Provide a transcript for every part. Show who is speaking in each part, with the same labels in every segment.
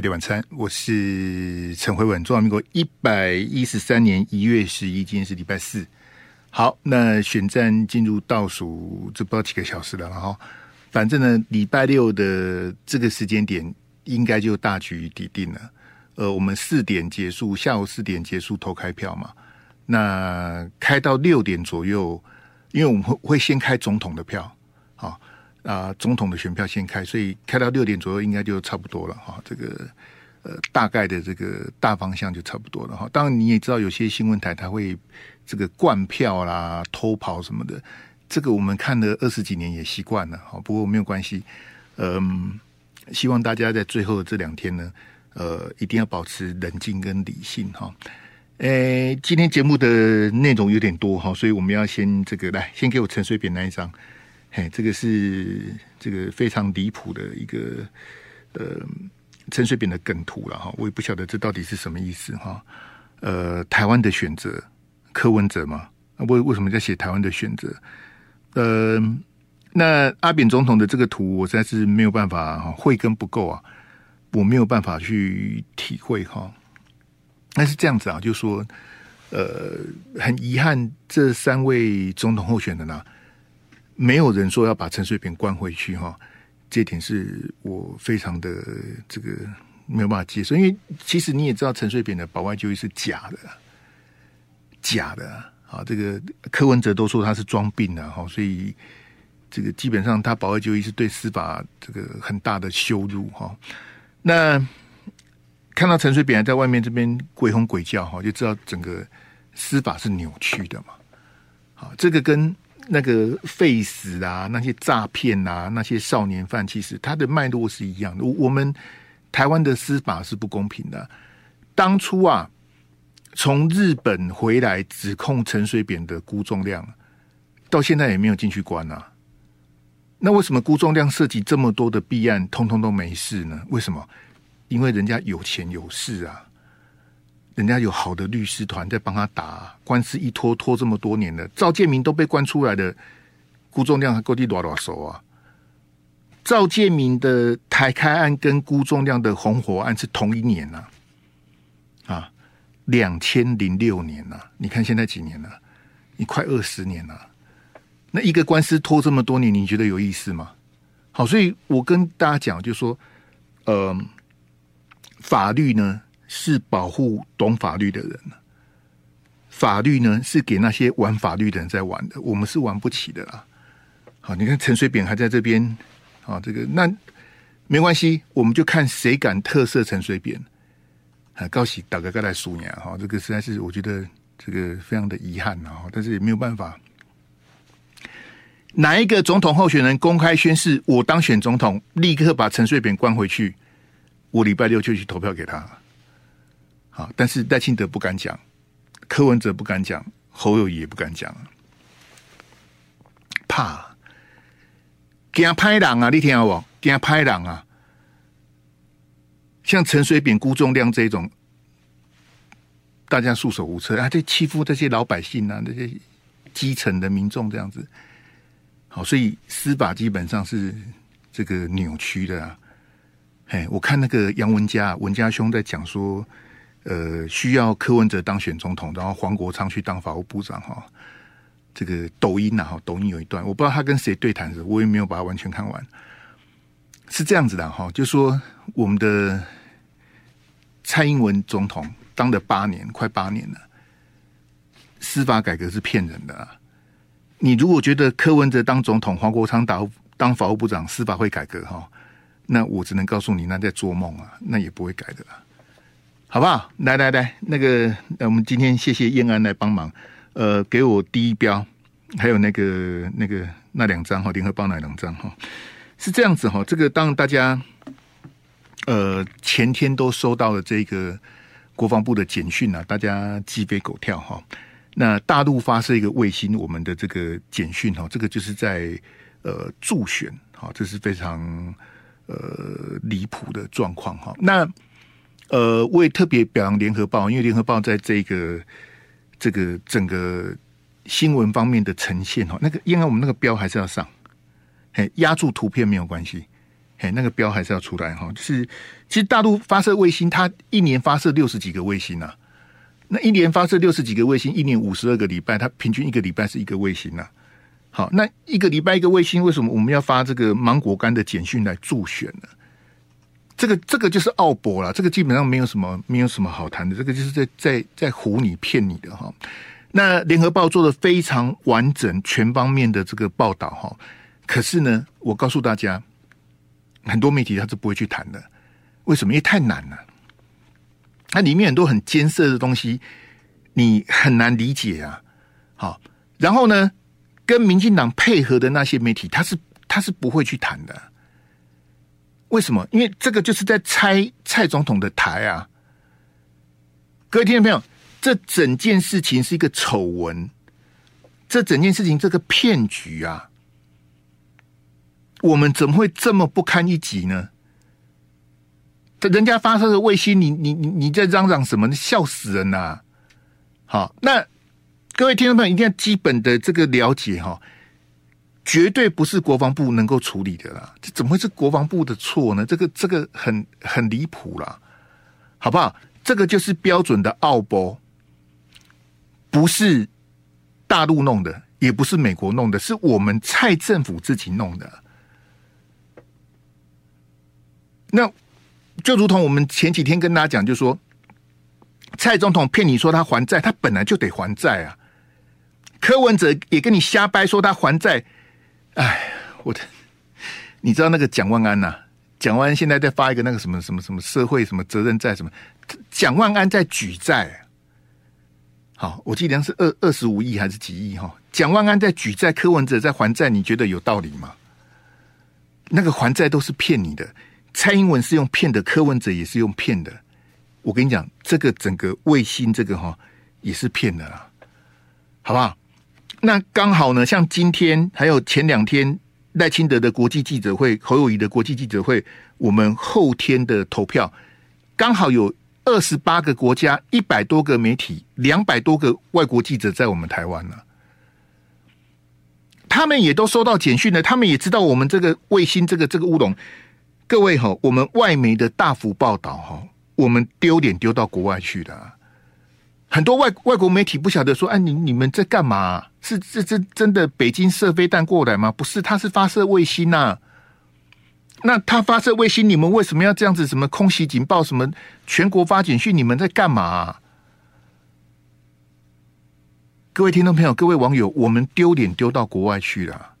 Speaker 1: 飞碟晚餐，我是陈慧文。中华民国一百一十三年一月十一，今天是礼拜四。好，那选战进入倒数，这不知道几个小时了哈。反正呢，礼拜六的这个时间点，应该就大局已定了。呃，我们四点结束，下午四点结束投开票嘛。那开到六点左右，因为我们会会先开总统的票，啊，总统的选票先开，所以开到六点左右应该就差不多了哈。这个呃，大概的这个大方向就差不多了哈。当然你也知道，有些新闻台它会这个灌票啦、偷跑什么的，这个我们看了二十几年也习惯了哈。不过没有关系，嗯，希望大家在最后的这两天呢，呃，一定要保持冷静跟理性哈。诶，今天节目的内容有点多哈，所以我们要先这个来，先给我陈水扁那一张。嘿，这个是这个非常离谱的一个呃陈水扁的梗图了哈，我也不晓得这到底是什么意思哈。呃，台湾的选择，柯文哲嘛，为为什么在写台湾的选择？呃，那阿扁总统的这个图，我实在是没有办法哈，慧根不够啊，我没有办法去体会哈。但是这样子啊，就说呃，很遗憾，这三位总统候选人啊。没有人说要把陈水扁关回去哈，这点是我非常的这个没有办法接受，因为其实你也知道陈水扁的保外就医是假的，假的啊！这个柯文哲都说他是装病的哈，所以这个基本上他保外就医是对司法这个很大的羞辱哈。那看到陈水扁还在外面这边鬼吼鬼叫哈，就知道整个司法是扭曲的嘛。好，这个跟。那个废死啊，那些诈骗啊，那些少年犯，其实他的脉络是一样的。我们台湾的司法是不公平的。当初啊，从日本回来指控陈水扁的辜仲谅，到现在也没有进去关啊。那为什么辜仲谅涉及这么多的弊案，通通都没事呢？为什么？因为人家有钱有势啊。人家有好的律师团在帮他打官司，一拖拖这么多年了，赵建明都被关出来的，辜仲亮还够地多少熟啊？赵建明的台开案跟辜仲亮的红火案是同一年呐，啊，啊，两千零六年呐，你看现在几年了？你快二十年了，那一个官司拖这么多年，你觉得有意思吗？好，所以我跟大家讲，就说，呃，法律呢？是保护懂法律的人，法律呢是给那些玩法律的人在玩的，我们是玩不起的啦。好，你看陈水扁还在这边，啊，这个那没关系，我们就看谁敢特赦陈水扁。啊，高喜打个盖来数年哈，这个实在是我觉得这个非常的遗憾啊，但是也没有办法。哪一个总统候选人公开宣誓我当选总统，立刻把陈水扁关回去，我礼拜六就去投票给他。啊！但是赖清德不敢讲，柯文哲不敢讲，侯友宜也不敢讲，怕惊拍人啊！你听我惊拍人啊！像陈水扁、辜仲亮这种，大家束手无策啊！这欺负这些老百姓啊，这些基层的民众这样子，好，所以司法基本上是这个扭曲的啊！嘿，我看那个杨文佳文佳兄在讲说。呃，需要柯文哲当选总统，然后黄国昌去当法务部长哈。这个抖音呐，哈，抖音有一段，我不知道他跟谁对谈的，我也没有把它完全看完。是这样子的哈，就说我们的蔡英文总统当了八年，快八年了，司法改革是骗人的啊。你如果觉得柯文哲当总统，黄国昌当当法务部长，司法会改革哈，那我只能告诉你，那在做梦啊，那也不会改的。好不好？来来来，那个，那我们今天谢谢燕安来帮忙，呃，给我第一标，还有那个那个那两张哈，联合报那两张哈，是这样子哈。这个当大家呃前天都收到了这个国防部的简讯啊，大家鸡飞狗跳哈。那大陆发射一个卫星，我们的这个简讯哈，这个就是在呃助选哈，这是非常呃离谱的状况哈。那呃，我也特别表扬联合报，因为联合报在这个这个整个新闻方面的呈现哈，那个因为我们那个标还是要上，嘿，压住图片没有关系，嘿，那个标还是要出来哈。就是其实大陆发射卫星，它一年发射六十几个卫星啊。那一年发射六十几个卫星，一年五十二个礼拜，它平均一个礼拜是一个卫星啊。好，那一个礼拜一个卫星，为什么我们要发这个芒果干的简讯来助选呢？这个这个就是奥博了，这个基本上没有什么没有什么好谈的，这个就是在在在唬你骗你的哈。那联合报做的非常完整全方面的这个报道哈，可是呢，我告诉大家，很多媒体他是不会去谈的，为什么？因为太难了，它里面很多很艰涩的东西，你很难理解啊。好，然后呢，跟民进党配合的那些媒体，他是他是不会去谈的。为什么？因为这个就是在拆蔡总统的台啊！各位听众朋友，这整件事情是一个丑闻，这整件事情这个骗局啊，我们怎么会这么不堪一击呢？这人家发射的卫星，你你你你在嚷嚷什么？笑死人呐、啊！好，那。各位听众朋友，一定要基本的这个了解哈，绝对不是国防部能够处理的啦。这怎么会是国防部的错呢？这个这个很很离谱啦，好不好？这个就是标准的奥博，不是大陆弄的，也不是美国弄的，是我们蔡政府自己弄的。那就如同我们前几天跟大家讲，就说蔡总统骗你说他还债，他本来就得还债啊。柯文哲也跟你瞎掰说他还债，哎，我的，你知道那个蒋万安呐、蒋万安现在在发一个那个什么什么什么社会什么责任债什么？蒋万安在举债，好，我记得是二二十五亿还是几亿哈？蒋万安在举债，柯文哲在还债，你觉得有道理吗？那个还债都是骗你的，蔡英文是用骗的，柯文哲也是用骗的。我跟你讲，这个整个卫星这个哈也是骗的啦，好不好？那刚好呢，像今天还有前两天赖清德的国际记者会，侯友宜的国际记者会，我们后天的投票，刚好有二十八个国家、一百多个媒体、两百多个外国记者在我们台湾呢。他们也都收到简讯了，他们也知道我们这个卫星这个这个乌龙。各位哈，我们外媒的大幅报道哈，我们丢脸丢到国外去了。很多外外国媒体不晓得说，哎，你你们在干嘛？是这这真的北京射飞弹过来吗？不是，他是发射卫星呐、啊。那他发射卫星，你们为什么要这样子？什么空袭警报？什么全国发简讯？你们在干嘛？各位听众朋友，各位网友，我们丢脸丢到国外去了。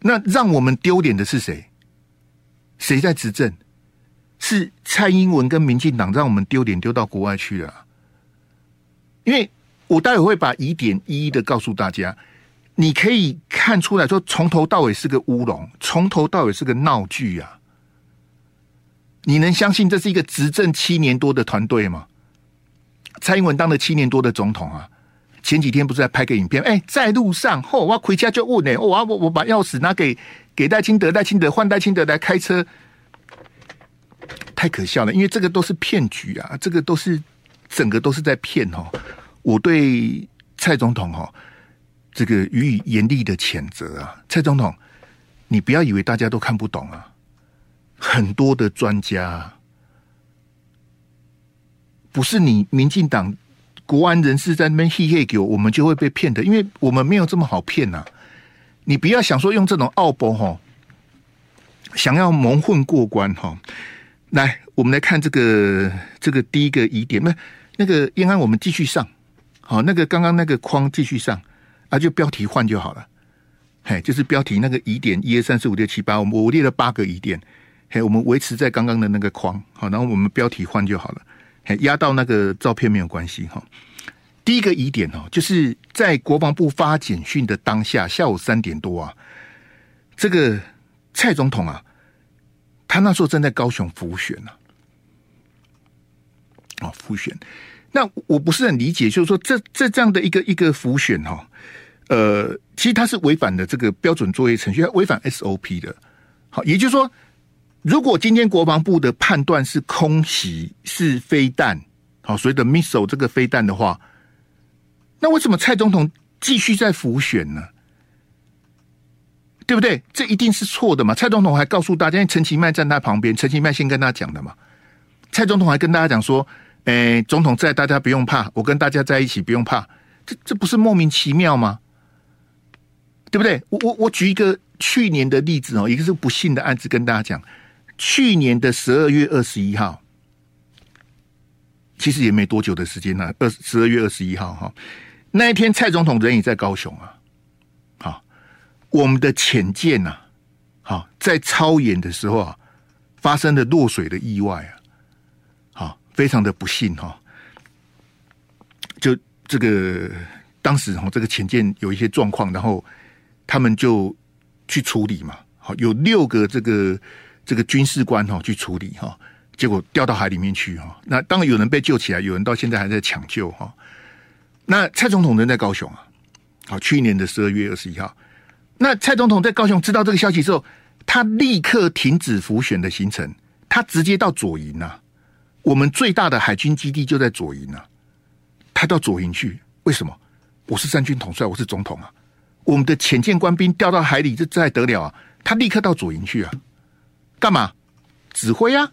Speaker 1: 那让我们丢脸的是谁？谁在执政？是蔡英文跟民进党让我们丢脸丢到国外去了。因为我待会会把疑点一一的告诉大家，你可以看出来说，从头到尾是个乌龙，从头到尾是个闹剧啊！你能相信这是一个执政七年多的团队吗？蔡英文当了七年多的总统啊，前几天不是在拍个影片？哎，在路上，嚯，我要回家就问呢，我我我把钥匙拿给给戴清德，戴清德换戴清德来开车，太可笑了！因为这个都是骗局啊，这个都是。整个都是在骗哦！我对蔡总统哈，这个予以严厉的谴责啊！蔡总统，你不要以为大家都看不懂啊！很多的专家，不是你民进党国安人士在那边嘿嘿给我，我们就会被骗的，因为我们没有这么好骗呐！你不要想说用这种奥博哈，想要蒙混过关哈！来，我们来看这个这个第一个疑点，那。那个燕安，我们继续上，好，那个刚刚那个框继续上，啊，就标题换就好了，嘿，就是标题那个疑点一二三四五六七八，我我列了八个疑点，嘿，我们维持在刚刚的那个框，好，然后我们标题换就好了，嘿，压到那个照片没有关系哈。第一个疑点哦，就是在国防部发简讯的当下，下午三点多啊，这个蔡总统啊，他那时候正在高雄辅选呢。啊，辅选，那我不是很理解，就是说这这这样的一个一个浮选哈，呃，其实它是违反的这个标准作业程序，它违反 SOP 的。好，也就是说，如果今天国防部的判断是空袭是飞弹，好，所谓的 missile 这个飞弹的话，那为什么蔡总统继续在浮选呢？对不对？这一定是错的嘛？蔡总统还告诉大家，因为陈其迈站在旁边，陈其迈先跟他讲的嘛。蔡总统还跟大家讲说：“诶，总统在，大家不用怕，我跟大家在一起，不用怕。”这这不是莫名其妙吗？对不对？我我我举一个去年的例子哦，一个是不幸的案子，跟大家讲。去年的十二月二十一号，其实也没多久的时间呢。二十二月二十一号哈，那一天蔡总统人也在高雄啊。好，我们的潜舰呐，好在操演的时候啊，发生了落水的意外啊。非常的不幸哈。就这个当时哈，这个潜舰有一些状况，然后他们就去处理嘛。好，有六个这个。这个军事官哈去处理哈，结果掉到海里面去哈。那当然有人被救起来，有人到现在还在抢救哈。那蔡总统人在高雄啊，好，去年的十二月二十一号，那蔡总统在高雄知道这个消息之后，他立刻停止浮选的行程，他直接到左营呐。我们最大的海军基地就在左营啊，他到左营去，为什么？我是三军统帅，我是总统啊。我们的潜舰官兵掉到海里，这这还得了啊？他立刻到左营去啊。干嘛？指挥啊！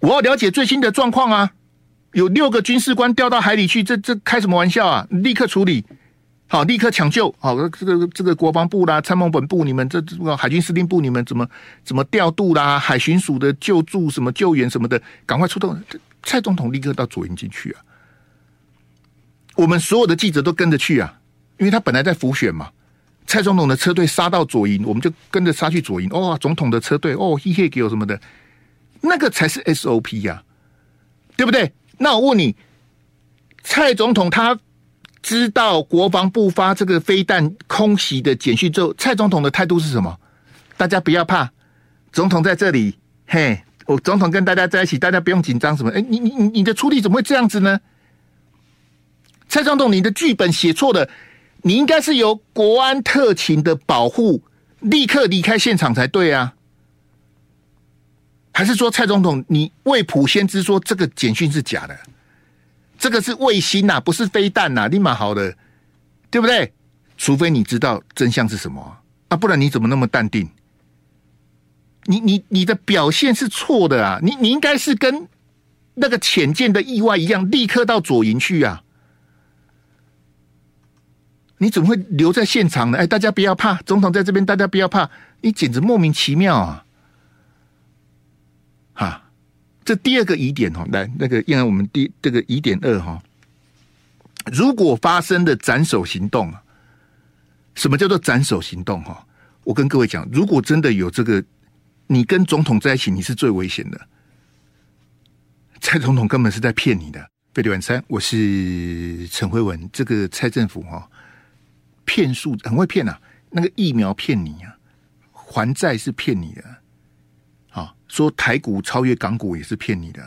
Speaker 1: 我要了解最新的状况啊！有六个军事官掉到海里去，这这开什么玩笑啊？立刻处理，好，立刻抢救。好，这个这个国防部啦、参谋本部，你们这这个海军司令部，你们怎么怎么调度啦？海巡署的救助什么救援什么的，赶快出动！蔡总统立刻到左营进去啊！我们所有的记者都跟着去啊，因为他本来在浮选嘛。蔡总统的车队杀到左营，我们就跟着杀去左营。哦，总统的车队哦，嘿嘿，给我什么的，那个才是 SOP 呀，对不对？那我问你，蔡总统他知道国防部发这个飞弹空袭的简讯之后，蔡总统的态度是什么？大家不要怕，总统在这里，嘿，我总统跟大家在一起，大家不用紧张什么？哎，你你你你的处理怎么会这样子呢？蔡总统，你的剧本写错了。你应该是由国安特勤的保护，立刻离开现场才对啊？还是说蔡总统你未卜先知说这个简讯是假的？这个是卫星呐、啊，不是飞弹呐、啊，立马好的，对不对？除非你知道真相是什么啊，不然你怎么那么淡定？你你你的表现是错的啊！你你应该是跟那个浅见的意外一样，立刻到左营去啊！你怎么会留在现场呢？哎，大家不要怕，总统在这边，大家不要怕。你简直莫名其妙啊！哈，这第二个疑点哈，来那个，因为我们第这个疑点二哈，如果发生的斩首行动啊，什么叫做斩首行动？哈，我跟各位讲，如果真的有这个，你跟总统在一起，你是最危险的。蔡总统根本是在骗你的。费力晚餐，我是陈慧文，这个蔡政府哈。骗术很会骗啊，那个疫苗骗你啊，还债是骗你的，啊，说台股超越港股也是骗你的，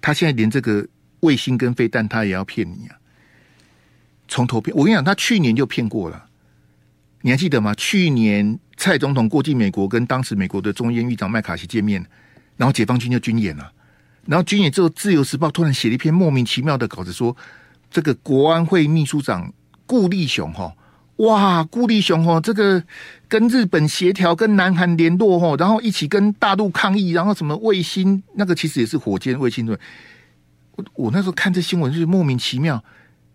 Speaker 1: 他现在连这个卫星跟飞弹他也要骗你啊，从头骗。我跟你讲，他去年就骗过了，你还记得吗？去年蔡总统过境美国，跟当时美国的中央院长麦卡锡见面，然后解放军就军演了，然后军演之后，《自由时报》突然写了一篇莫名其妙的稿子，说这个国安会秘书长顾立雄哈。哇，顾立雄哦，这个跟日本协调，跟南韩联络哦，然后一起跟大陆抗议，然后什么卫星那个其实也是火箭卫星对。我我那时候看这新闻就是莫名其妙，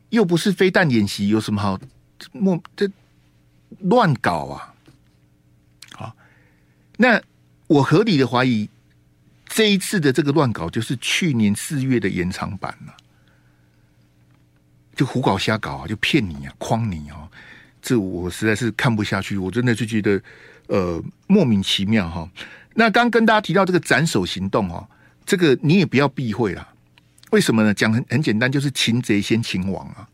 Speaker 1: 又不是飞弹演习，有什么好莫这乱搞啊？好，那我合理的怀疑，这一次的这个乱搞就是去年四月的延长版了，就胡搞瞎搞啊，就骗你啊，诓你啊。这我实在是看不下去，我真的就觉得呃莫名其妙哈。那刚跟大家提到这个斩首行动哈，这个你也不要避讳啦。为什么呢？讲很很简单，就是擒贼先擒王啊。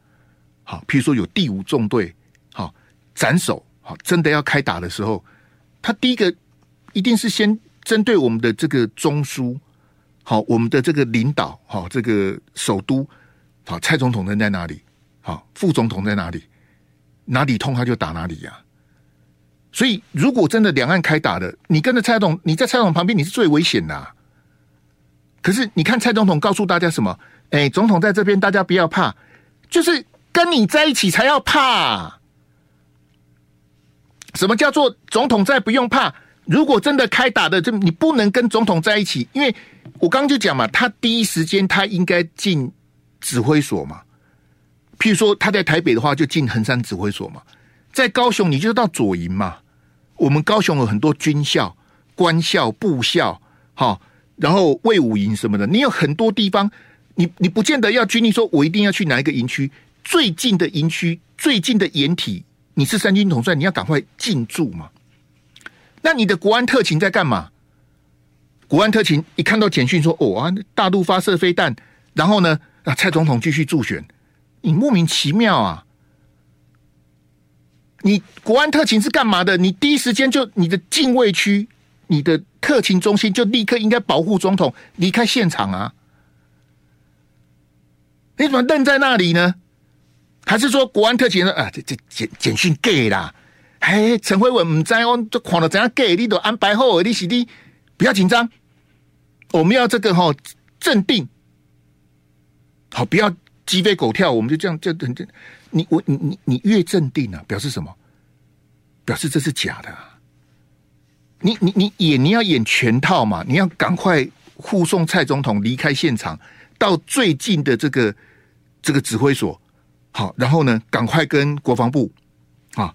Speaker 1: 好，譬如说有第五纵队，好斩首，好真的要开打的时候，他第一个一定是先针对我们的这个中枢，好我们的这个领导，好这个首都，好蔡总统人在哪里？好副总统在哪里？哪里痛他就打哪里呀、所以如果真的两岸开打的，你跟着蔡总，你在蔡总旁边，你是最危险的、可是你看蔡总统告诉大家什么？哎，总统在这边，大家不要怕，就是跟你在一起才要怕。什么叫做总统在不用怕？如果真的开打的，这你不能跟总统在一起，因为我刚刚就讲嘛，他第一时间他应该进指挥所嘛。譬如说他在台北的话，就进横山指挥所嘛；在高雄，你就到左营嘛。我们高雄有很多军校、官校、部校，哈，然后卫武营什么的，你有很多地方，你你不见得要军力说，我一定要去哪一个营区，最近的营区、最近的掩体，你是三军统帅，你要赶快进驻嘛。那你的国安特勤在干嘛？国安特勤一看到简讯说：“哦啊，大陆发射飞弹，然后呢，啊，蔡总统继续助选，你莫名其妙啊！你国安特勤是干嘛的？你第一时间就你的禁卫区、你的特勤中心就立刻应该保护总统离开现场啊！你怎么愣在那里呢？还是说国安特勤呢？啊，这这简简讯 gay 啦！”哎，陈辉文唔知哦，就狂到怎样给你都安排好，你是你不要紧张，我们要这个哈镇定，好，不要鸡飞狗跳，我们就这样就等等。你我你你你越镇定啊，表示什么？表示这是假的啊。你你你演你要演全套嘛，你要赶快护送蔡总统离开现场，到最近的这个这个指挥所，好，然后呢，赶快跟国防部啊。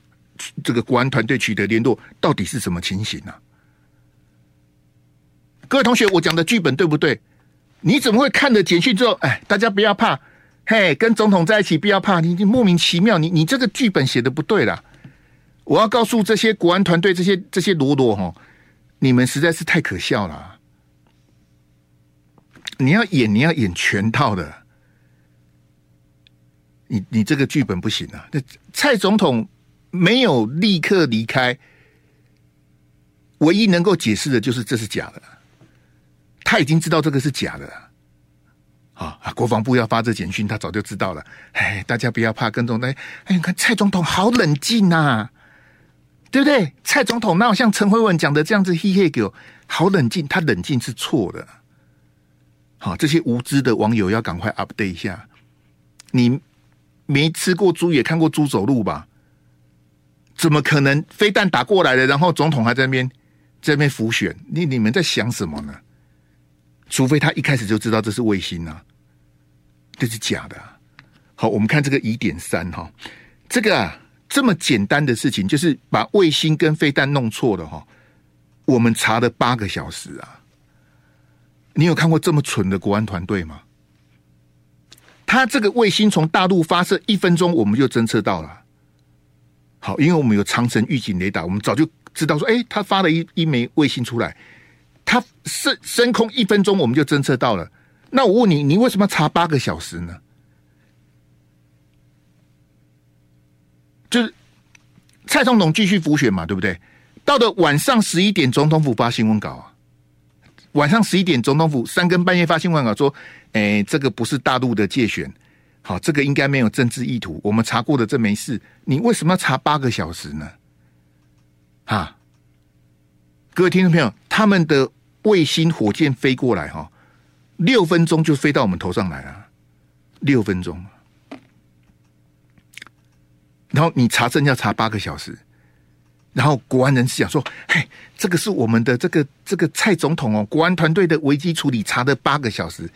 Speaker 1: 这个国安团队取得联络，到底是什么情形呢、啊？各位同学，我讲的剧本对不对？你怎么会看了简讯之后，哎，大家不要怕，嘿，跟总统在一起不要怕，你你莫名其妙，你你这个剧本写的不对啦。我要告诉这些国安团队这些这些罗罗哈，你们实在是太可笑了。你要演，你要演全套的，你你这个剧本不行啊。那蔡总统。没有立刻离开，唯一能够解释的就是这是假的。他已经知道这个是假的啊，国防部要发这简讯，他早就知道了。哎，大家不要怕，跟总统。哎，你看蔡总统好冷静呐，对不对？蔡总统那像陈辉文讲的这样子，嘿嘿狗，好冷静。他冷静是错的。好，这些无知的网友要赶快 update 一下。你没吃过猪，也看过猪走路吧？怎么可能飞弹打过来了，然后总统还在那边在那边浮选？你你们在想什么呢？除非他一开始就知道这是卫星啊，这是假的啊。好，我们看这个疑点三哈，这个啊这么简单的事情，就是把卫星跟飞弹弄错了哈。我们查了八个小时啊，你有看过这么蠢的国安团队吗？他这个卫星从大陆发射一分钟，我们就侦测到了。好，因为我们有长程预警雷达，我们早就知道说，哎，他发了一一枚卫星出来，他升升空一分钟，我们就侦测到了。那我问你，你为什么查八个小时呢？就是蔡总统继续辅选嘛，对不对？到了晚上十一点，总统府发新闻稿啊。晚上十一点，总统府三更半夜发新闻稿说，哎，这个不是大陆的界选。好，这个应该没有政治意图。我们查过的，这没事。你为什么要查八个小时呢？啊，各位听众朋友，他们的卫星火箭飞过来哈，六分钟就飞到我们头上来了，六分钟。然后你查证要查八个小时，然后国安人士讲说：“嘿，这个是我们的这个这个蔡总统哦，国安团队的危机处理查的八个小时。”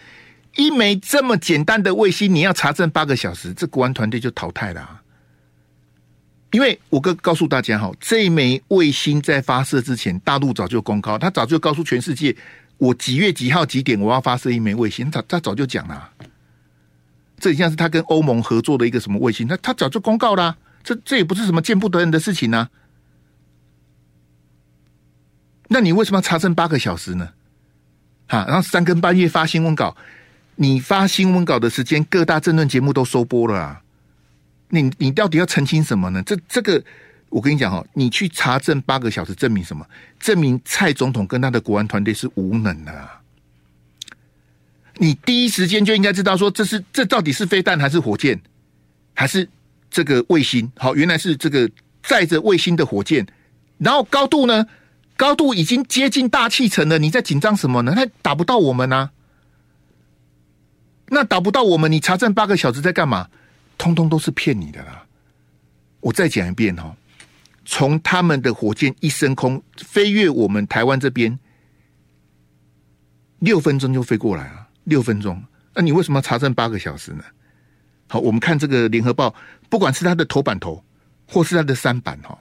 Speaker 1: 一枚这么简单的卫星，你要查证八个小时，这国安团队就淘汰了啊。因为我告告诉大家哈，这一枚卫星在发射之前，大陆早就公告，他早就告诉全世界，我几月几号几点我要发射一枚卫星，他他早就讲了。这像是他跟欧盟合作的一个什么卫星，他他早就公告了，这这也不是什么见不得人的事情呢。那你为什么要查证八个小时呢？哈，然后三更半夜发新闻稿。你发新闻稿的时间，各大政论节目都收播了啊！你你到底要澄清什么呢？这这个，我跟你讲哈，你去查证八个小时，证明什么？证明蔡总统跟他的国安团队是无能的啊！你第一时间就应该知道说，这是这到底是飞弹还是火箭，还是这个卫星？好，原来是这个载着卫星的火箭，然后高度呢？高度已经接近大气层了，你在紧张什么呢？它打不到我们啊！那打不到我们，你查证八个小时在干嘛？通通都是骗你的啦！我再讲一遍哈，从他们的火箭一升空，飞越我们台湾这边，六分钟就飞过来了。六分钟，那你为什么要查证八个小时呢？好，我们看这个联合报，不管是它的头版头，或是它的三版哈，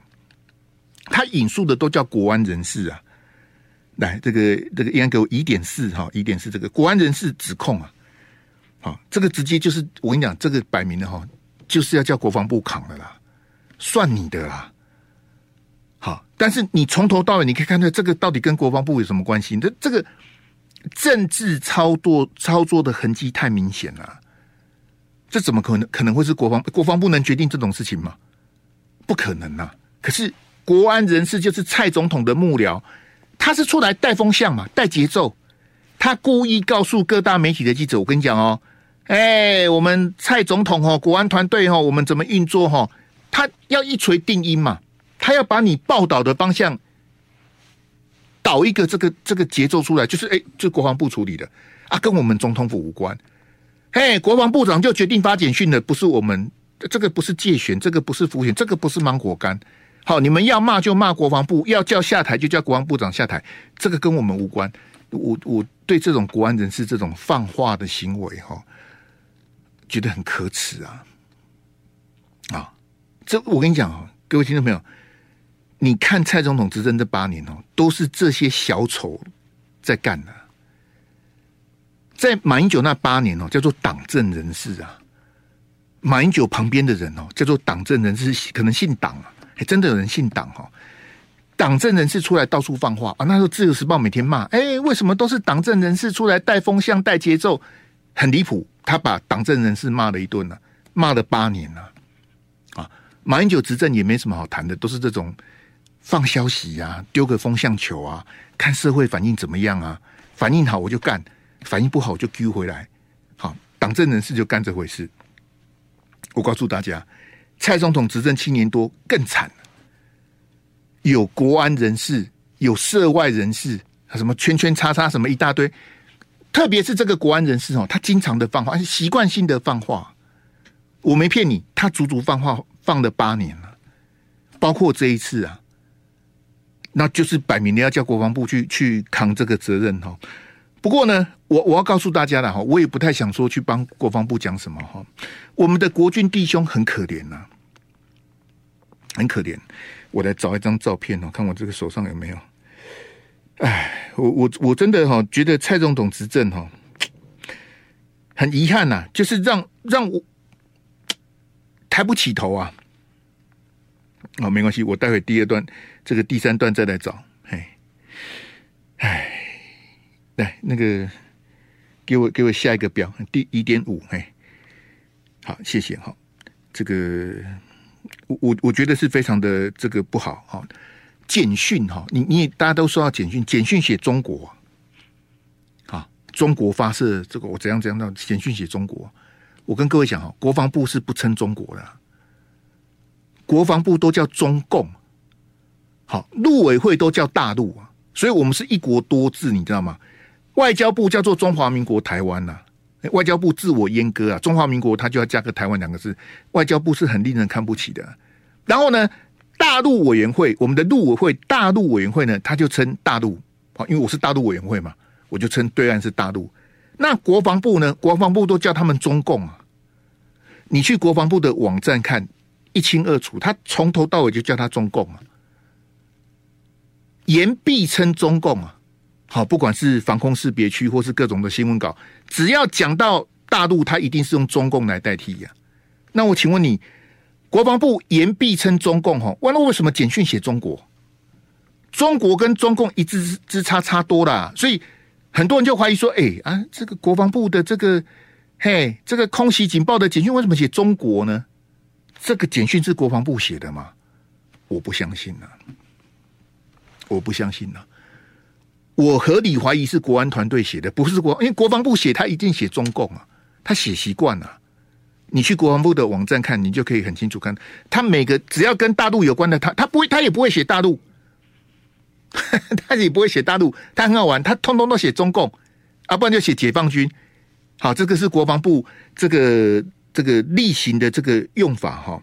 Speaker 1: 他引述的都叫国安人士啊。来，这个这个应该给我疑点四哈，疑点四这个国安人士指控啊，好，这个直接就是我跟你讲，这个摆明了哈，就是要叫国防部扛的啦，算你的啦。好，但是你从头到尾，你可以看到这个到底跟国防部有什么关系？这这个政治操作操作的痕迹太明显了，这怎么可能可能会是国防国防部能决定这种事情吗？不可能呐！可是国安人士就是蔡总统的幕僚，他是出来带风向嘛，带节奏。他故意告诉各大媒体的记者：“我跟你讲哦，哎，我们蔡总统哦，国安团队哦，我们怎么运作哈？他要一锤定音嘛。”他要把你报道的方向导一个这个这个节奏出来，就是哎，就国防部处理的啊，跟我们总统府无关。嘿，国防部长就决定发简讯的，不是我们，这个不是借选，这个不是浮选，这个不是芒果干。好，你们要骂就骂国防部，要叫下台就叫国防部长下台，这个跟我们无关。我我对这种国安人士这种放话的行为哈，觉得很可耻啊！啊，这我跟你讲啊，各位听众朋友。你看蔡总统执政这八年哦，都是这些小丑在干的。在马英九那八年哦，叫做党政人士啊。马英九旁边的人哦，叫做党政人士，可能姓党啊，还真的有人姓党哈。党政人士出来到处放话啊，那时候《自由时报》每天骂，哎，为什么都是党政人士出来带风向、带节奏，很离谱。他把党政人士骂了一顿了，骂了八年了。啊，马英九执政也没什么好谈的，都是这种。放消息呀、啊，丢个风向球啊，看社会反应怎么样啊？反应好我就干，反应不好就丢回来。好，党政人士就干这回事。我告诉大家，蔡总统执政七年多更惨，有国安人士，有涉外人士，什么圈圈叉叉什么一大堆。特别是这个国安人士哦，他经常的放话，习惯性的放话。我没骗你，他足足放话放了八年了，包括这一次啊。那就是摆明了要叫国防部去去扛这个责任哈。不过呢，我我要告诉大家了哈，我也不太想说去帮国防部讲什么哈。我们的国军弟兄很可怜呐，很可怜。我来找一张照片哦，看我这个手上有没有。哎，我我我真的哈觉得蔡总统执政哈很遗憾呐，就是让让我抬不起头啊。哦，没关系，我待会第二段。这个第三段再来找，哎，哎，来那个，给我给我下一个表，第一点五，哎，好，谢谢哈。这个我我我觉得是非常的这个不好哈。简讯哈，你你大家都说到简讯，简讯写中国，啊，中国发射这个我怎样怎样的简讯写中国，我跟各位讲哈，国防部是不称中国的，国防部都叫中共。好，陆委会都叫大陆啊，所以我们是一国多制，你知道吗？外交部叫做中华民国台湾呐、外交部自我阉割啊，中华民国他就要加个台湾两个字，外交部是很令人看不起的。然后呢，大陆委员会，我们的陆委会大陆委员会呢，他就称大陆，好，因为我是大陆委员会嘛，我就称对岸是大陆。那国防部呢，国防部都叫他们中共啊，你去国防部的网站看一清二楚，他从头到尾就叫他中共啊。言必称中共啊，好，不管是防空识别区或是各种的新闻稿，只要讲到大陆，他一定是用中共来代替呀。那我请问你，国防部言必称中共哈，完了为什么简讯写中国？中国跟中共一字之差差多了，所以很多人就怀疑说，哎啊，这个国防部的这个嘿，这个空袭警报的简讯为什么写中国呢？这个简讯是国防部写的吗？我不相信啊。我不相信呐、啊，我合理怀疑是国安团队写的，不是国，因为国防部写他一定写中共啊，他写习惯了。你去国防部的网站看，你就可以很清楚看，他每个只要跟大陆有关的，他他不会，他也不会写大陆，他也不会写大陆，他很好玩，他通通都写中共，啊，不然就写解放军。好，这个是国防部这个这个例行的这个用法哈。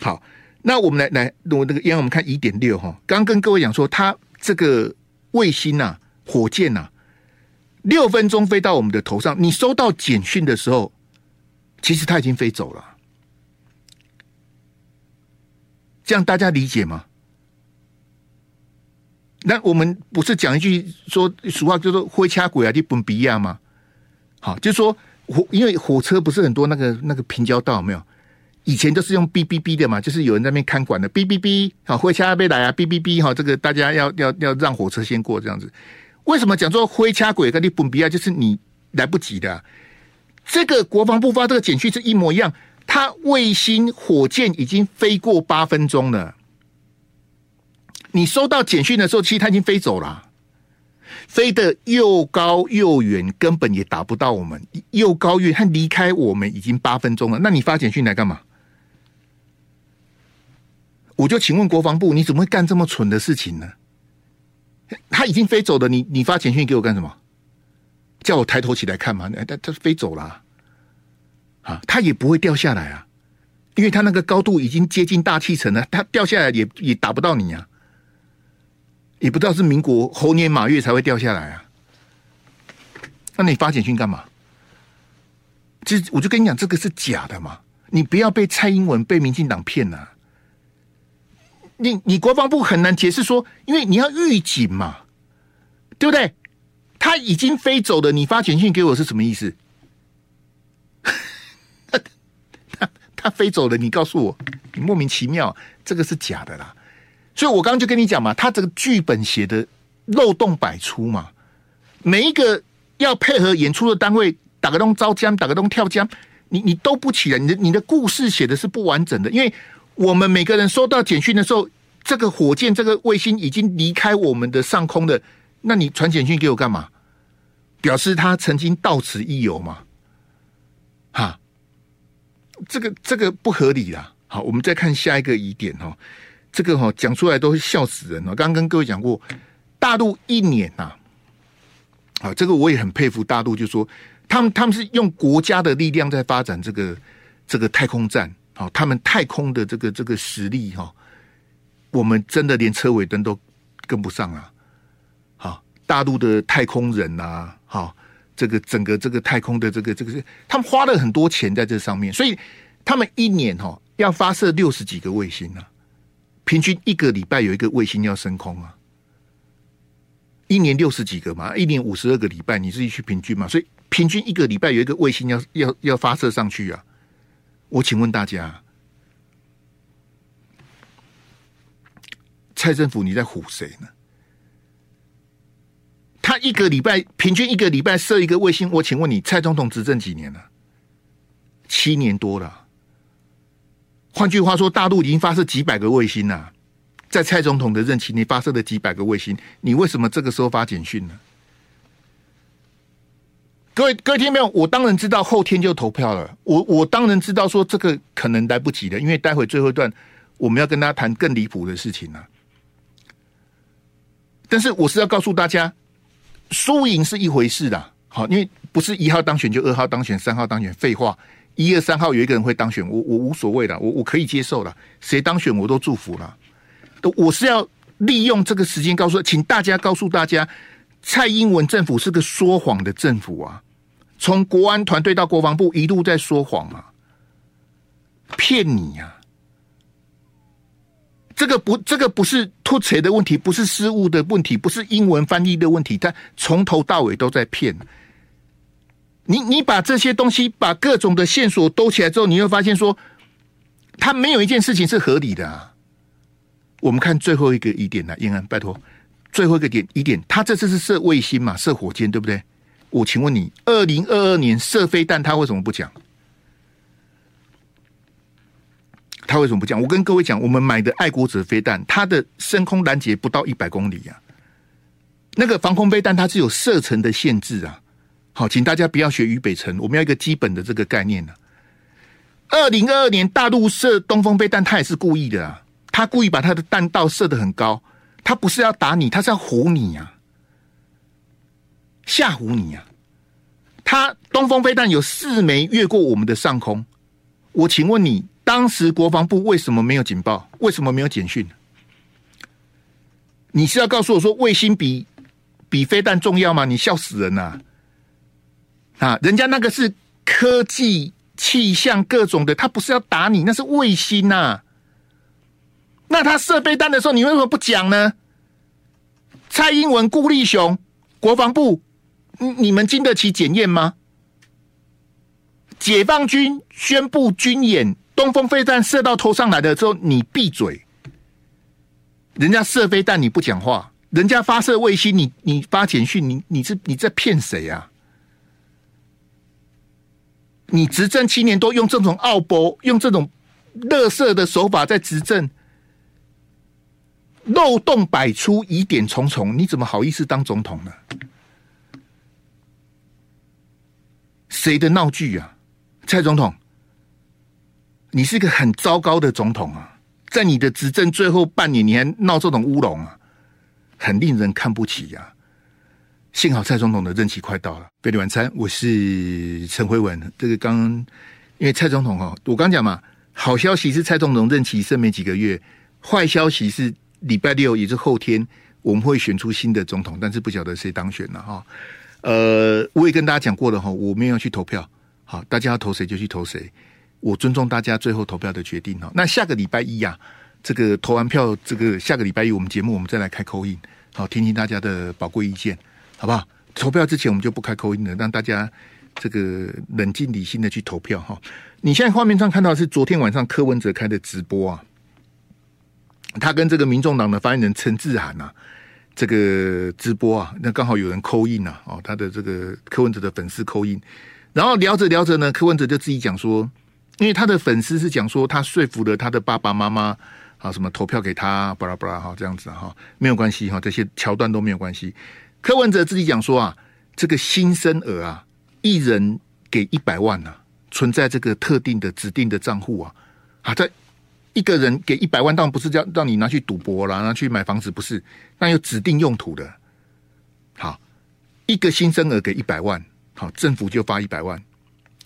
Speaker 1: 好，那我们来来，我那个，因为我们看一点六哈。刚跟各位讲说，他这个卫星呐、火箭呐、啊，六分钟飞到我们的头上。你收到简讯的时候，其实它已经飞走了。这样大家理解吗？那我们不是讲一句说俗话，叫做“灰掐鬼啊，你本比亚”吗？好，就是说火，因为火车不是很多那个那个平交道，没有？以前都是用哔哔哔的嘛，就是有人在那边看管的，哔哔哔，好，灰掐被来啊，哔哔哔，好，这个大家要要要让火车先过这样子。为什么讲说灰掐鬼跟你本比亚，就是你来不及的、这个国防部发这个简讯是一模一样，它卫星火箭已经飞过八分钟了。你收到简讯的时候，其实它已经飞走了，飞得又高又远，根本也打不到我们。又高又远，它离开我们已经八分钟了。那你发简讯来干嘛？我就请问国防部，你怎么会干这么蠢的事情呢？他已经飞走了，你你发简讯给我干什么？叫我抬头起来看嘛？他他飞走了啊，他也不会掉下来啊，因为他那个高度已经接近大气层了，他掉下来也也打不到你啊。也不知道是民国猴年马月才会掉下来啊？那你发简讯干嘛？其实我就跟你讲，这个是假的嘛！你不要被蔡英文、被民进党骗了。你你国防部很难解释说，因为你要预警嘛，对不对？他已经飞走了，你发简讯给我是什么意思？他他飞走了，你告诉我，你莫名其妙，这个是假的啦。所以，我刚刚就跟你讲嘛，他这个剧本写的漏洞百出嘛，每一个要配合演出的单位，打个洞招江，打个洞跳江，你你都不起来，你的你的故事写的是不完整的，因为我们每个人收到简讯的时候，这个火箭、这个卫星已经离开我们的上空的，那你传简讯给我干嘛？表示他曾经到此一游嘛？哈，这个这个不合理啦。好，我们再看下一个疑点哦。这个哈讲出来都会笑死人哦！刚刚跟各位讲过，大陆一年呐，啊，这个我也很佩服大陆，就说他们他们是用国家的力量在发展这个这个太空站，好，他们太空的这个这个实力哈，我们真的连车尾灯都跟不上啊！大陆的太空人呐，好，这个整个这个太空的这个这个是他们花了很多钱在这上面，所以他们一年哈要发射六十几个卫星呢。平均一个礼拜有一个卫星要升空啊，一年六十几个嘛，一年五十二个礼拜，你自己去平均嘛，所以平均一个礼拜有一个卫星要要要发射上去啊。我请问大家，蔡政府你在唬谁呢？他一个礼拜平均一个礼拜射一个卫星，我请问你，蔡总统执政几年了？七年多了。换句话说，大陆已经发射几百个卫星了，在蔡总统的任期内发射了几百个卫星，你为什么这个时候发简讯呢？各位各位听没有？我当然知道后天就投票了，我我当然知道说这个可能来不及了，因为待会最后一段我们要跟大家谈更离谱的事情了。但是我是要告诉大家，输赢是一回事的，好，因为不是一号当选就二号当选，三号当选，废话。一二三号有一个人会当选，我我无所谓的，我我可以接受了，谁当选我都祝福了。我是要利用这个时间告诉，请大家告诉大家，蔡英文政府是个说谎的政府啊！从国安团队到国防部一路在说谎啊，骗你呀！这个不，这个不是突槌的问题，不是失误的问题，不是英文翻译的问题，他从头到尾都在骗。你你把这些东西，把各种的线索兜起来之后，你会发现说，他没有一件事情是合理的啊。我们看最后一个疑点来，燕安，拜托，最后一个点疑点，他这次是射卫星嘛，射火箭对不对？我请问你，二零二二年射飞弹，他为什么不讲？他为什么不讲？我跟各位讲，我们买的爱国者飞弹，它的升空拦截不到一百公里啊。那个防空飞弹它是有射程的限制啊。好，请大家不要学于北辰，我们要一个基本的这个概念呢。二零二二年大陆射东风飞弹，他也是故意的啊，他故意把他的弹道射得很高，他不是要打你，他是要唬你啊，吓唬你啊。他东风飞弹有四枚越过我们的上空，我请问你，当时国防部为什么没有警报？为什么没有简讯？你是要告诉我说卫星比比飞弹重要吗？你笑死人呐、啊！人家那个是科技、气象各种的，他不是要打你，那是卫星呐、那他射飞弹的时候，你为什么不讲呢？蔡英文、顾立雄、国防部，你们经得起检验吗？解放军宣布军演，东风飞弹射到头上来的时候，你闭嘴。人家射飞弹你不讲话，人家发射卫星你你发简讯，你你是你在骗谁啊？你执政七年多用这种奥博，用这种乐色的手法在执政，漏洞百出，疑点重重，你怎么好意思当总统呢？谁的闹剧啊？蔡总统，你是个很糟糕的总统啊！在你的执政最后半年，你还闹这种乌龙啊，很令人看不起呀、啊！幸好蔡总统的任期快到了。费力晚餐，我是陈辉文。这个刚因为蔡总统哈，我刚讲嘛，好消息是蔡总统任期剩没几个月，坏消息是礼拜六也是后天我们会选出新的总统，但是不晓得谁当选了哈。呃，我也跟大家讲过了哈，我没有要去投票。好，大家要投谁就去投谁，我尊重大家最后投票的决定哈。那下个礼拜一呀、啊，这个投完票，这个下个礼拜一我们节目我们再来开扣印好，听听大家的宝贵意见，好不好？投票之前我们就不开扣印了，让大家这个冷静理性的去投票哈。你现在画面上看到是昨天晚上柯文哲开的直播啊，他跟这个民众党的发言人陈志涵呐，这个直播啊，那刚好有人扣印呐，哦，他的这个柯文哲的粉丝扣印。然后聊着聊着呢，柯文哲就自己讲说，因为他的粉丝是讲说他说服了他的爸爸妈妈啊，什么投票给他，巴拉巴拉哈，这样子哈，没有关系哈，这些桥段都没有关系。柯文哲自己讲说啊，这个新生儿啊，一人给一百万啊，存在这个特定的指定的账户啊，啊，在一个人给一百万，当然不是叫让你拿去赌博啦，拿去买房子，不是，那有指定用途的。好，一个新生儿给一百万。好，政府就发一百万，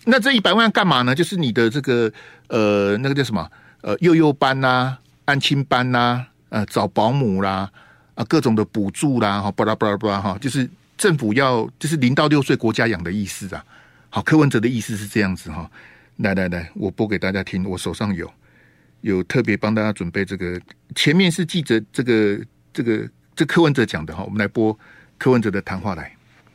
Speaker 1: 那这一百万干嘛呢？就是你的这个呃，那个叫什么呃，幼幼班呐、安亲班呐、呃，找保姆啦，啊，各种的补助啦，哈，巴拉巴拉巴拉哈，就是政府要就是零到六岁国家养的意思啊。好，柯文哲的意思是这样子哈。来来来，我播给大家听，我手上有有特别帮大家准备这个，前面是记者这个这个这柯文哲讲的哈，我们来播柯文哲的谈话来。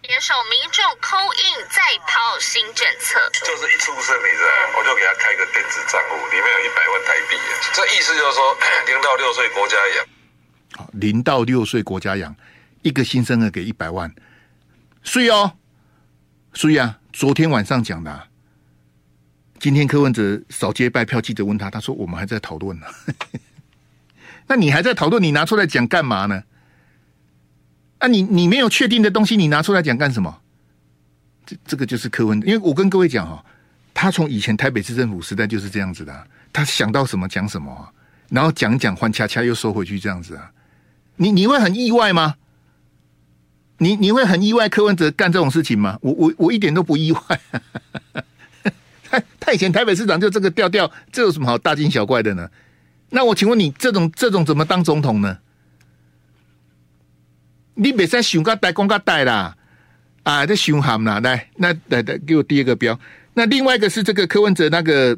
Speaker 2: 接受民众 call in 再抛新政策，
Speaker 3: 就是一出生，你知道，我就给他开个电子账户，里面有一百万台币。这意思就是说，零到六岁国家养。
Speaker 1: 好，零到六岁国家养，一个新生儿给一百万，所以哦，所以啊，昨天晚上讲的、啊，今天柯文哲扫街拜票，记者问他，他说我们还在讨论呢。那你还在讨论，你拿出来讲干嘛呢？啊你，你没有确定的东西，你拿出来讲干什么？这这个就是柯文，因为我跟各位讲哈，他从以前台北市政府时代就是这样子的，他想到什么讲什么，啊，然后讲讲换恰恰又收回去这样子啊，你你会很意外吗？你你会很意外柯文哲干这种事情吗？我我我一点都不意外，他他以前台北市长就这个调调，这有什么好大惊小怪的呢？那我请问你，这种这种怎么当总统呢？你别再想个带公个带啦，啊，这凶悍啦！来，那来来给我第二个标。那另外一个是这个柯文哲那个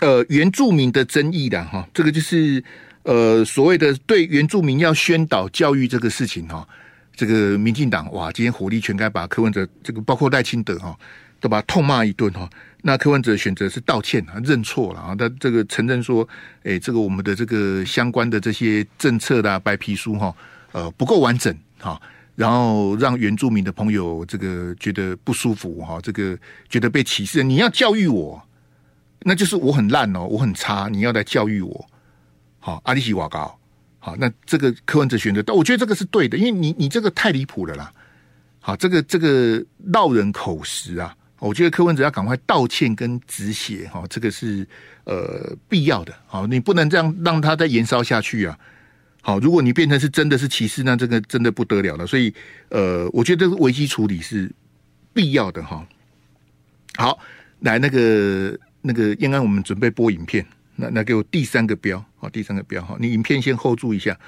Speaker 1: 呃原住民的争议的哈，这个就是呃所谓的对原住民要宣导教育这个事情哈。这个民进党哇，今天火力全开，把柯文哲这个包括赖清德哈，都把他痛骂一顿哈。那柯文哲选择是道歉啊，认错了啊，他这个承认说，哎，这个我们的这个相关的这些政策的白皮书哈。呃，不够完整哈，然后让原住民的朋友这个觉得不舒服哈，这个觉得被歧视。你要教育我，那就是我很烂哦，我很差。你要来教育我，好，阿里西瓦高，好，那这个柯文哲选择，但我觉得这个是对的，因为你你这个太离谱了啦。好，这个这个落人口实啊，我觉得柯文哲要赶快道歉跟止血哈，这个是呃必要的。好，你不能这样让他再延烧下去啊。好，如果你变成是真的是歧视，那这个真的不得了了。所以，呃，我觉得危机处理是必要的哈。好，来那个那个燕安，我们准备播影片，那那给我第三个标，好，第三个标哈，你影片先 hold 住一下，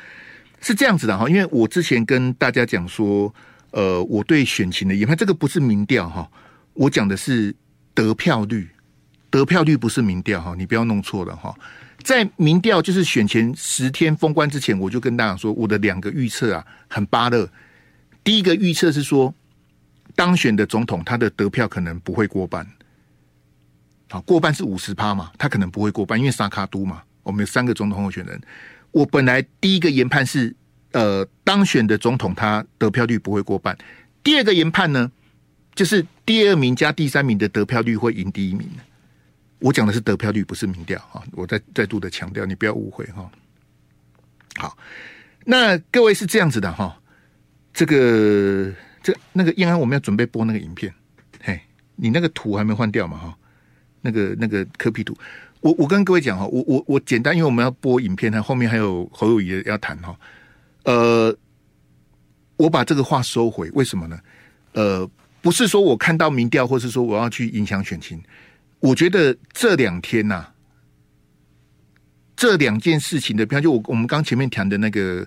Speaker 1: 是这样子的哈，因为我之前跟大家讲说，呃，我对选情的研判，这个不是民调哈，我讲的是得票率，得票率不是民调哈，你不要弄错了哈，在民调就是选前十天封关之前，我就跟大家说，我的两个预测啊，很巴乐，第一个预测是说，当选的总统他的得票可能不会过半。好，过半是五十趴嘛，他可能不会过半，因为沙卡都嘛，我们有三个总统候选人。我本来第一个研判是，呃，当选的总统他得票率不会过半。第二个研判呢，就是第二名加第三名的得票率会赢第一名。我讲的是得票率，不是民调啊！我再再度的强调，你不要误会哈。好，那各位是这样子的哈，这个这那个燕安，我们要准备播那个影片，嘿，你那个图还没换掉嘛哈？那个那个柯 P 图，我我跟各位讲哈，我我我简单，因为我们要播影片，它后面还有侯友谊要谈哈。呃，我把这个话收回，为什么呢？呃，不是说我看到民调，或是说我要去影响选情。我觉得这两天呐、啊，这两件事情的票，就我我们刚前面谈的那个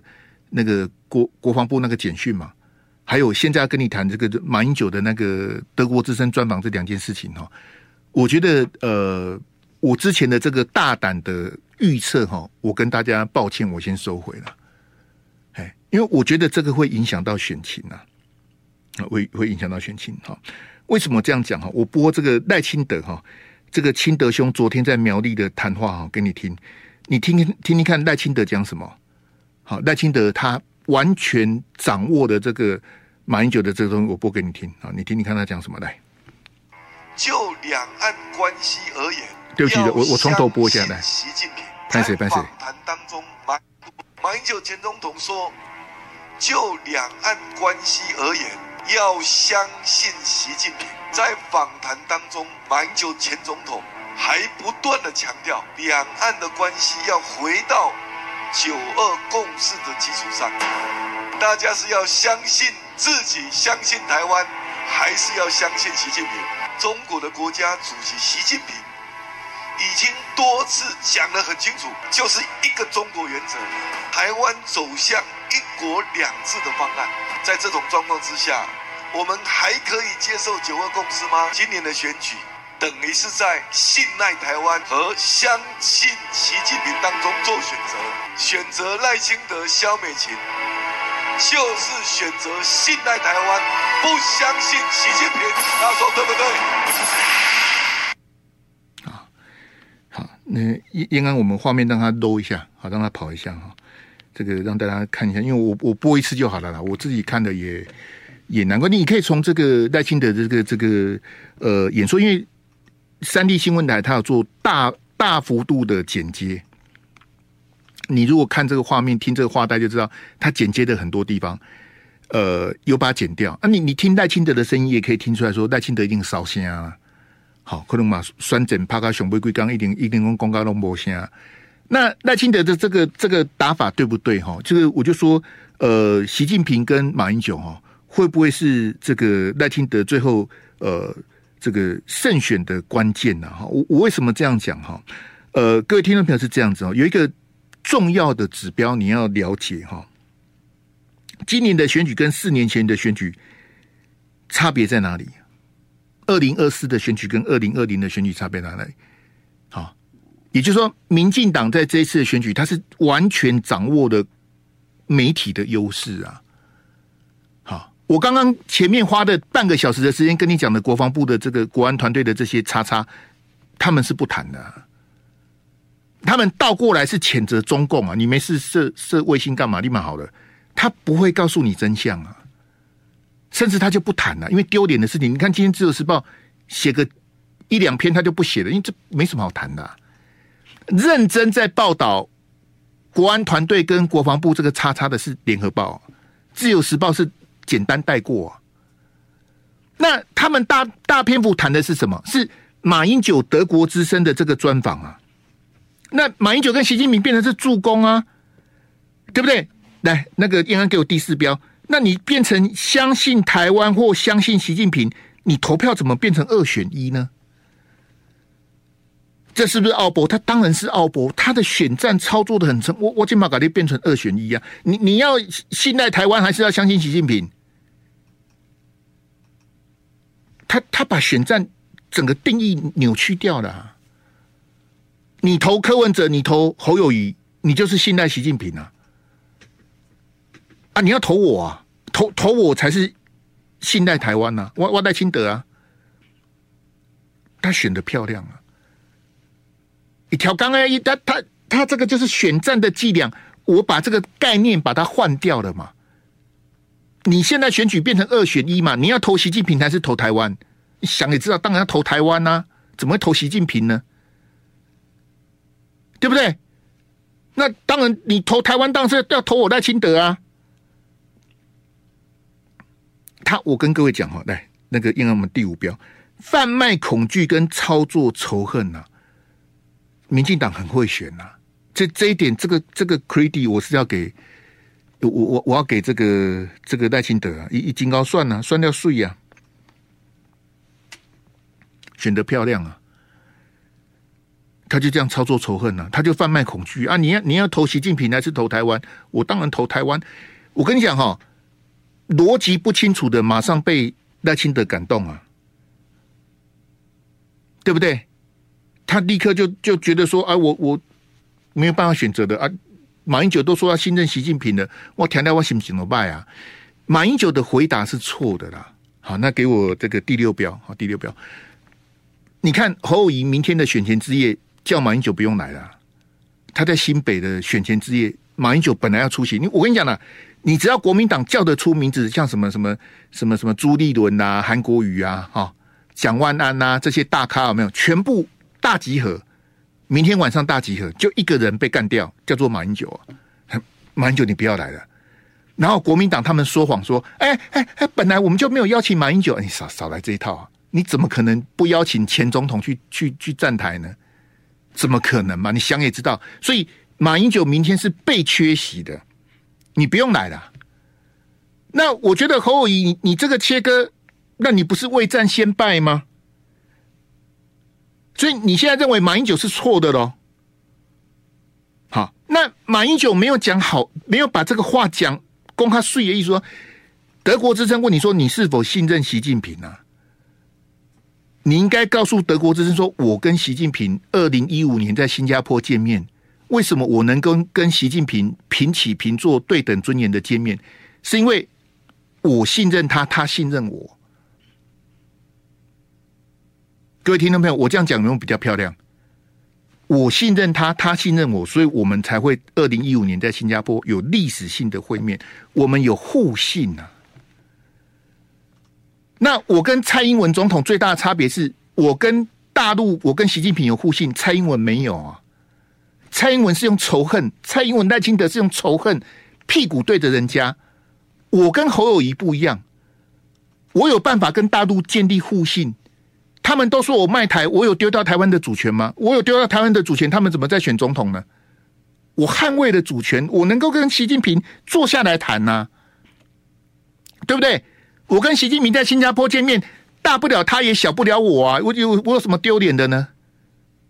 Speaker 1: 那个国国防部那个简讯嘛，还有现在要跟你谈这个马英九的那个德国之声专访这两件事情哈。我觉得，呃，我之前的这个大胆的预测哈，我跟大家抱歉，我先收回了。哎，因为我觉得这个会影响到选情啊，会会影响到选情哈。为什么这样讲哈？我播这个赖清德哈，这个清德兄昨天在苗栗的谈话哈，给你听，你听听听听看赖清德讲什么。好，赖清德他完全掌握的这个马英九的这个东西，我播给你听啊，你听听看他讲什么来。
Speaker 4: 就两岸关系而言，
Speaker 1: 对不起，我我从头播下来。习
Speaker 4: 近平在访谈当中，马马英九前总统说，就两岸关系而言，要相信习近平。在访谈当中，马英九前总统还不断的强调，两岸的关系要回到九二共识的基础上。大家是要相信自己，相信台湾，还是要相信习近平？中国的国家主席习近平已经多次讲得很清楚，就是一个中国原则，台湾走向一国两制的方案。在这种状况之下，我们还可以接受九二共识吗？今年的选举等于是在信赖台湾和相信习近平当中做选择，选择赖清德、萧美琴。就是选择信赖台湾，不相信习近平，他说对不对？
Speaker 1: 好，好，那应该我们画面让他搂一下，好，让他跑一下哈，这个让大家看一下，因为我我播一次就好了啦，我自己看的也也难怪。你可以从这个赖清德这个这个呃演说，因为三立新闻台它有做大大幅度的剪接。你如果看这个画面，听这个话带，就知道他剪接的很多地方，呃，有把它剪掉。啊你，你听赖清德的声音，也可以听出来说，赖清德一定烧心啊。好，可能嘛，酸整帕卡熊背龟刚一定一定用公告都没声。那赖清德的这个这个打法对不对？哈，这个我就说，呃，习近平跟马英九哈，会不会是这个赖清德最后呃这个胜选的关键呢？哈，我我为什么这样讲？哈，呃，各位听众朋友是这样子哦，有一个。重要的指标你要了解哈，今年的选举跟四年前的选举差别在哪里？二零二四的选举跟二零二零的选举差别在哪里？好，也就是说，民进党在这一次的选举，它是完全掌握了媒体的优势啊。好，我刚刚前面花的半个小时的时间跟你讲的国防部的这个国安团队的这些叉叉，他们是不谈的。他们倒过来是谴责中共啊！你没事设设卫星干嘛？立马好了，他不会告诉你真相啊，甚至他就不谈了，因为丢脸的事情。你看今天《自由时报》写个一两篇，他就不写了，因为这没什么好谈的啊。认真在报道国安团队跟国防部这个叉叉的是《联合报》，《自由时报》是简单带过。那他们大大篇幅谈的是什么？是马英九德国之声的这个专访啊。那马英九跟习近平变成是助攻啊，对不对？来，那个燕安给我第四标。那你变成相信台湾或相信习近平，你投票怎么变成二选一呢？这是不是奥博？他当然是奥博，他的选战操作的很成。我我今把搞你变成二选一啊！你你要信赖台湾，还是要相信习近平？他他把选战整个定义扭曲掉了啊。你投柯文哲，你投侯友宜，你就是信赖习近平啊！啊，你要投我啊，投投我才是信赖台湾呐、啊！我我赖清德啊，他选的漂亮啊！一条杠而已，他他他这个就是选战的伎俩，我把这个概念把它换掉了嘛。你现在选举变成二选一嘛？你要投习近平还是投台湾？你想也知道，当然要投台湾呐、啊，怎么会投习近平呢？对不对？那当然，你投台湾当然是要投我赖清德啊。他，我跟各位讲哈，来那个，印我们第五标，贩卖恐惧跟操作仇恨呐、民进党很会选呐、啊，这这一点，这个这个 credit 我是要给，我我我要给这个这个赖清德啊，一一金高算呐，算掉税呀，选得漂亮啊。他就这样操作仇恨呐、他就贩卖恐惧啊！你要你要投习近平还是投台湾？我当然投台湾。我跟你讲哈，逻辑不清楚的马上被赖清德感动啊，对不对？他立刻就就觉得说啊，我我没有办法选择的啊。马英九都说要信任习近平的，我天哪，我行不行？怎么办啊？马英九的回答是错的啦。好，那给我这个第六标，好，第六标，你看侯友宜明天的选前之夜。叫马英九不用来了，他在新北的选前之夜，马英九本来要出席。你我跟你讲了，你只要国民党叫得出名字，像什么什么什么什么朱立伦呐、韩国瑜啊、哈蒋万安呐这些大咖有没有？全部大集合，明天晚上大集合，就一个人被干掉，叫做马英九啊。马英九你不要来了。然后国民党他们说谎说，哎哎哎，本来我们就没有邀请马英九，你少少来这一套啊！你怎么可能不邀请前总统去去去站台呢？怎么可能嘛？你想也知道，所以马英九明天是被缺席的，你不用来了。那我觉得侯友宜，你你这个切割，那你不是未战先败吗？所以你现在认为马英九是错的喽？好，那马英九没有讲好，没有把这个话讲公开碎的意思说，德国之声问你说，你是否信任习近平啊？你应该告诉德国之声说，我跟习近平二零一五年在新加坡见面，为什么我能跟跟习近平平起平坐、对等尊严的见面？是因为我信任他，他信任我。各位听众朋友，我这样讲有没有比较漂亮？我信任他，他信任我，所以我们才会二零一五年在新加坡有历史性的会面，我们有互信啊。那我跟蔡英文总统最大的差别是，我跟大陆，我跟习近平有互信，蔡英文没有啊。蔡英文是用仇恨，蔡英文赖清德是用仇恨，屁股对着人家。我跟侯友宜不一样，我有办法跟大陆建立互信。他们都说我卖台，我有丢掉台湾的主权吗？我有丢掉台湾的主权，他们怎么在选总统呢？我捍卫了主权，我能够跟习近平坐下来谈呐、对不对？我跟习近平在新加坡见面，大不了他也小不了我啊！我有我有什么丢脸的呢？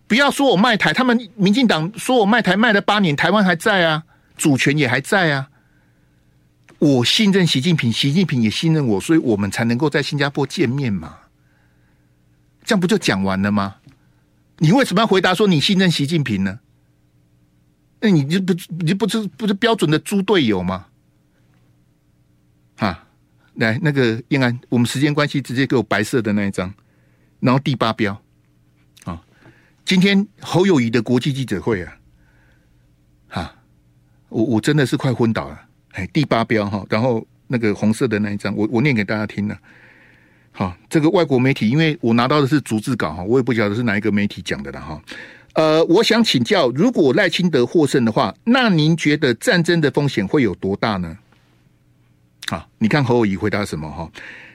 Speaker 1: 不要说我卖台，他们民进党说我卖台卖了八年，台湾还在啊，主权也还在啊。我信任习近平，习近平也信任我，所以我们才能够在新加坡见面嘛。这样不就讲完了吗？你为什么要回答说你信任习近平呢？那你就不你不是不是标准的猪队友吗？啊！来，那个燕安，我们时间关系，直接给我白色的那一张，然后第八标，今天侯友宜的国际记者会啊，哈，我我真的是快昏倒了，哎，第八标哈，然后那个红色的那一张，我我念给大家听了，好，这个外国媒体，因为我拿到的是逐字稿哈，我也不晓得是哪一个媒体讲的了哈，呃，我想请教，如果赖清德获胜的话，那您觉得战争的风险会有多大呢？好，你看侯友宜回答什么哈？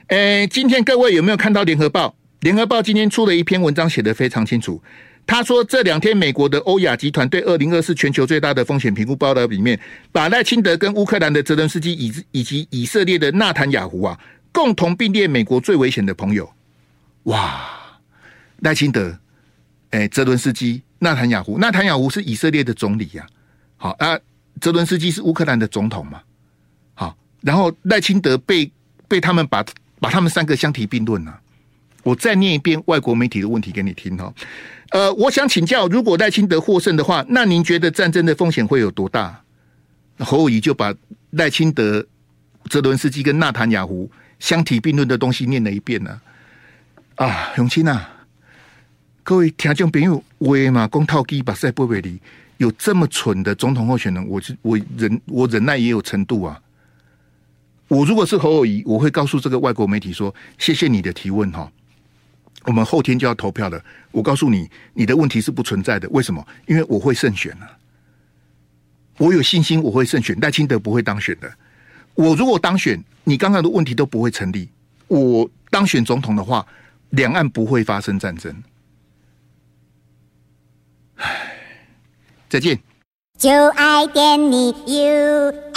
Speaker 1: 诶，今天各位有没有看到联合报？联合报今天出了一篇文章，写得非常清楚。他说这两天美国的欧亚集团对二零二四全球最大的风险评估报告里面，把赖清德跟乌克兰的泽伦斯基以以及以色列的纳坦雅胡啊，共同并列美国最危险的朋友。哇，赖清德，哎，泽伦斯基、纳坦雅胡，纳坦雅胡是以色列的总理呀、啊，好啊，泽伦斯基是乌克兰的总统嘛，好，然后赖清德被被他们把把他们三个相提并论啊。我再念一遍外国媒体的问题给你听哈，呃，我想请教，如果赖清德获胜的话，那您觉得战争的风险会有多大？侯友谊就把赖清德、泽伦斯基跟纳坦雅胡相提并论的东西念了一遍呢、啊。啊，永清啊！各位听众朋友，威嘛公套机把塞波维里有这么蠢的总统候选人？我我忍我忍耐也有程度啊！我如果是侯友谊，我会告诉这个外国媒体说：谢谢你的提问哈，我们后天就要投票了。我告诉你，你的问题是不存在的。为什么？因为我会胜选啊！我有信心我会胜选，赖清德不会当选的。我如果当选，你刚刚的问题都不会成立。我当选总统的话，两岸不会发生战争。唉，再见。就爱点你 UFO。